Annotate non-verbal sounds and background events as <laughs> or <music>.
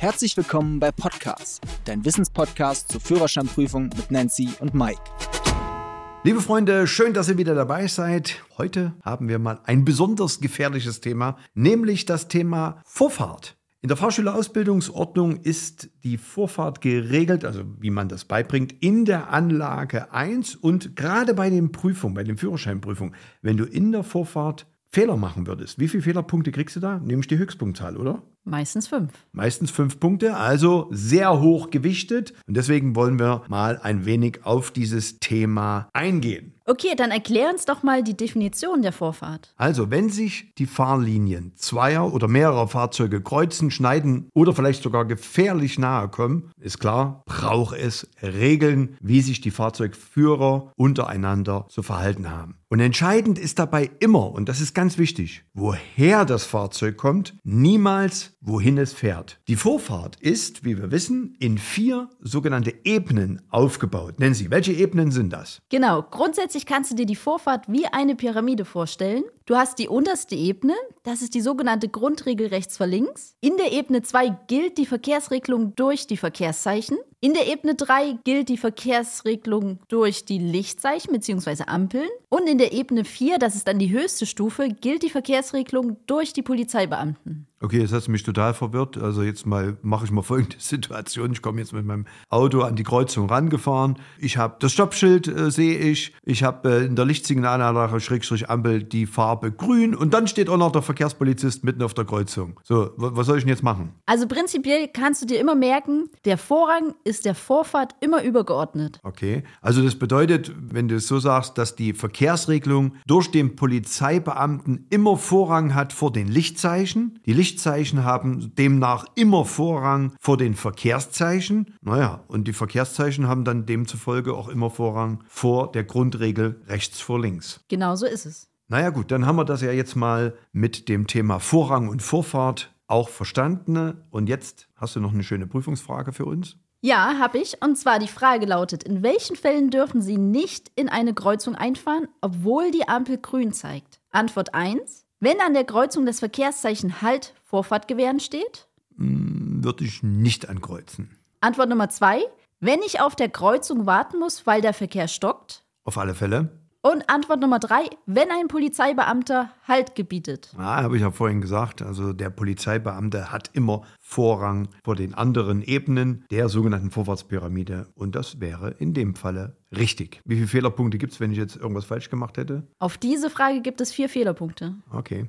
Herzlich willkommen bei Podcast, dein Wissenspodcast zur Führerscheinprüfung mit Nancy und Mike. Liebe Freunde, schön, dass ihr wieder dabei seid. Heute haben wir mal ein besonders gefährliches Thema, nämlich das Thema Vorfahrt. In der Fahrschülerausbildungsordnung ist die Vorfahrt geregelt, also wie man das beibringt, in der Anlage 1 und gerade bei den Prüfungen, bei den Führerscheinprüfungen, wenn du in der Vorfahrt Fehler machen würdest, wie viele Fehlerpunkte kriegst du da? Nämlich die Höchstpunktzahl, oder? Meistens fünf. Meistens fünf Punkte, also sehr hoch gewichtet. Und deswegen wollen wir mal ein wenig auf dieses Thema eingehen. Okay, dann erklär uns doch mal die Definition der Vorfahrt. Also, wenn sich die Fahrlinien zweier oder mehrerer Fahrzeuge kreuzen, schneiden oder vielleicht sogar gefährlich nahe kommen, ist klar, braucht es Regeln, wie sich die Fahrzeugführer untereinander zu verhalten haben. Und entscheidend ist dabei immer, und das ist ganz wichtig, woher das Fahrzeug kommt, niemals wohin es fährt. Die Vorfahrt ist, wie wir wissen, in vier sogenannte Ebenen aufgebaut. Nennen Sie, welche Ebenen sind das? Genau, grundsätzlich kannst du dir die Vorfahrt wie eine Pyramide vorstellen. Du hast die unterste Ebene, das ist die sogenannte Grundregel rechts vor links. In der Ebene 2 gilt die Verkehrsregelung durch die Verkehrszeichen. In der Ebene 3 gilt die Verkehrsregelung durch die Lichtzeichen bzw. Ampeln. Und in der Ebene 4, das ist dann die höchste Stufe, gilt die Verkehrsregelung durch die Polizeibeamten. Okay, jetzt hast du mich total verwirrt. Also jetzt mal mache ich mal folgende <laughs> Situation. Ich komme jetzt mit meinem Auto an die Kreuzung rangefahren. Ich habe das Stoppschild, äh, sehe ich. Ich habe äh, in der Lichtsignalanlage Schrägstrich Ampel die Farbe grün und dann steht auch noch der Verkehrspolizist mitten auf der Kreuzung. So, was soll ich denn jetzt machen? Also prinzipiell kannst du dir immer merken, der Vorrang ist der Vorfahrt immer übergeordnet. Okay, also das bedeutet, wenn du es so sagst, dass die Verkehrsregelung durch den Polizeibeamten immer Vorrang hat vor den Lichtzeichen. Die Licht Lichtzeichen haben demnach immer Vorrang vor den Verkehrszeichen. Naja, und die Verkehrszeichen haben dann demzufolge auch immer Vorrang vor der Grundregel rechts vor links. Genau so ist es. Naja gut, dann haben wir das ja jetzt mal mit dem Thema Vorrang und Vorfahrt auch verstanden. Und jetzt hast du noch eine schöne Prüfungsfrage für uns? Ja, habe ich. Und zwar die Frage lautet, in welchen Fällen dürfen Sie nicht in eine Kreuzung einfahren, obwohl die Ampel grün zeigt? Antwort 1. Wenn an der Kreuzung das Verkehrszeichen Halt Vorfahrt gewähren steht? Hm, würde ich nicht ankreuzen. Antwort Nummer zwei. Wenn ich auf der Kreuzung warten muss, weil der Verkehr stockt? Auf alle Fälle. Und Antwort Nummer drei, wenn ein Polizeibeamter Halt gebietet. Ja, habe ich ja vorhin gesagt. Also der Polizeibeamte hat immer Vorrang vor den anderen Ebenen der sogenannten Vorfahrtspyramide. Und das wäre in dem Falle richtig. Wie viele Fehlerpunkte gibt es, wenn ich jetzt irgendwas falsch gemacht hätte? Auf diese Frage gibt es vier Fehlerpunkte. Okay.